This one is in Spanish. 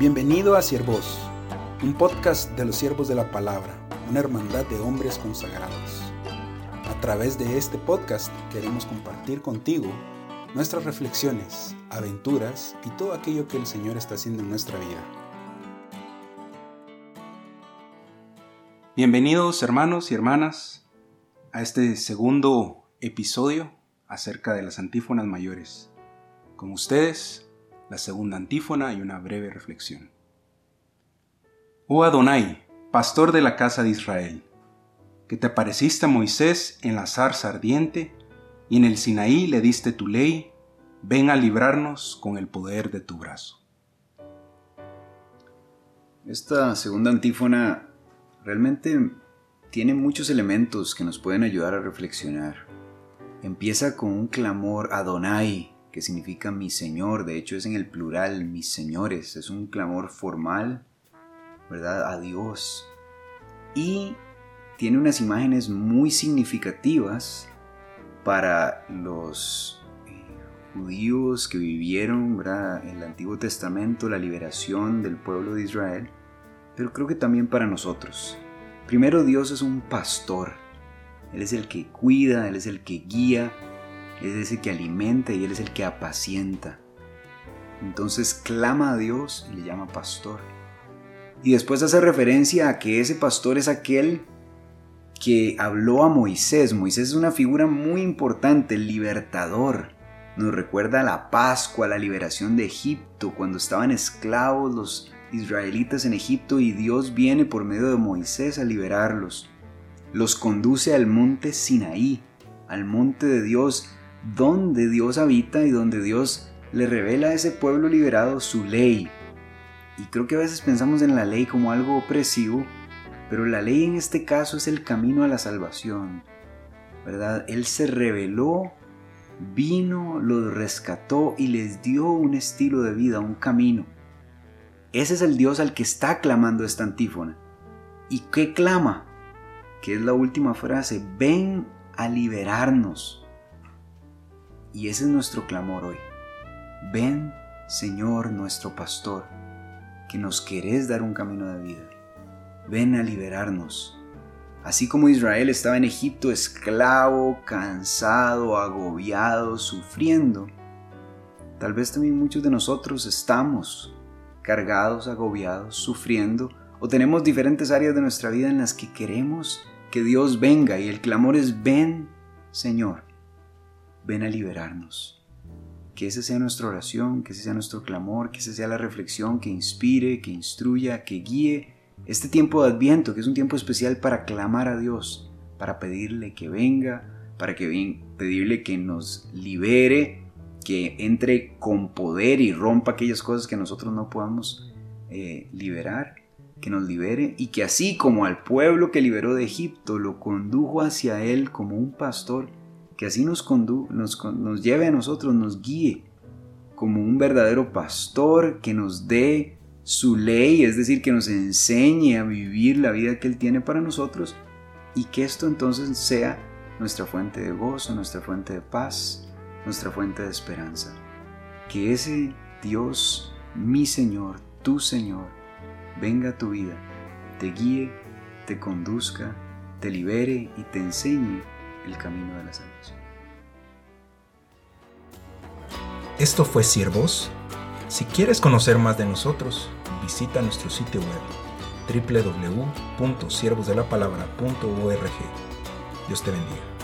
Bienvenido a Siervos, un podcast de los siervos de la palabra, una hermandad de hombres consagrados. A través de este podcast queremos compartir contigo nuestras reflexiones, aventuras y todo aquello que el Señor está haciendo en nuestra vida. Bienvenidos hermanos y hermanas a este segundo episodio acerca de las antífonas mayores. Con ustedes, la segunda antífona y una breve reflexión. Oh Adonai, pastor de la casa de Israel, que te apareciste a Moisés en la zarza ardiente y en el Sinaí le diste tu ley, ven a librarnos con el poder de tu brazo. Esta segunda antífona realmente tiene muchos elementos que nos pueden ayudar a reflexionar. Empieza con un clamor Adonai, que significa mi Señor, de hecho es en el plural, mis señores, es un clamor formal, ¿verdad? A Dios. Y tiene unas imágenes muy significativas para los eh, judíos que vivieron ¿verdad? en el Antiguo Testamento la liberación del pueblo de Israel, pero creo que también para nosotros. Primero Dios es un pastor, Él es el que cuida, Él es el que guía, es el que alimenta y Él es el que apacienta. Entonces clama a Dios y le llama pastor. Y después hace referencia a que ese pastor es aquel que habló a Moisés. Moisés es una figura muy importante, el libertador. Nos recuerda a la Pascua, la liberación de Egipto, cuando estaban esclavos los israelitas en Egipto y Dios viene por medio de Moisés a liberarlos. Los conduce al monte Sinaí, al monte de Dios, donde Dios habita y donde Dios le revela a ese pueblo liberado su ley. Y creo que a veces pensamos en la ley como algo opresivo, pero la ley en este caso es el camino a la salvación. ¿Verdad? Él se reveló, vino, los rescató y les dio un estilo de vida, un camino. Ese es el Dios al que está clamando esta antífona. ¿Y qué clama? Que es la última frase, ven a liberarnos. Y ese es nuestro clamor hoy. Ven, Señor nuestro pastor, que nos querés dar un camino de vida. Ven a liberarnos. Así como Israel estaba en Egipto esclavo, cansado, agobiado, sufriendo, tal vez también muchos de nosotros estamos cargados, agobiados, sufriendo, o tenemos diferentes áreas de nuestra vida en las que queremos que Dios venga y el clamor es ven, Señor ven a liberarnos. Que esa sea nuestra oración, que ese sea nuestro clamor, que esa sea la reflexión que inspire, que instruya, que guíe este tiempo de Adviento, que es un tiempo especial para clamar a Dios, para pedirle que venga, para que pedirle que nos libere, que entre con poder y rompa aquellas cosas que nosotros no podamos eh, liberar, que nos libere y que así como al pueblo que liberó de Egipto lo condujo hacia él como un pastor, que así nos, nos, nos lleve a nosotros, nos guíe como un verdadero pastor que nos dé su ley, es decir, que nos enseñe a vivir la vida que Él tiene para nosotros y que esto entonces sea nuestra fuente de gozo, nuestra fuente de paz, nuestra fuente de esperanza. Que ese Dios, mi Señor, tu Señor, venga a tu vida, te guíe, te conduzca, te libere y te enseñe el camino de la salvación. Esto fue Siervos. Si quieres conocer más de nosotros, visita nuestro sitio web www.siervosdelapalabra.org. Dios te bendiga.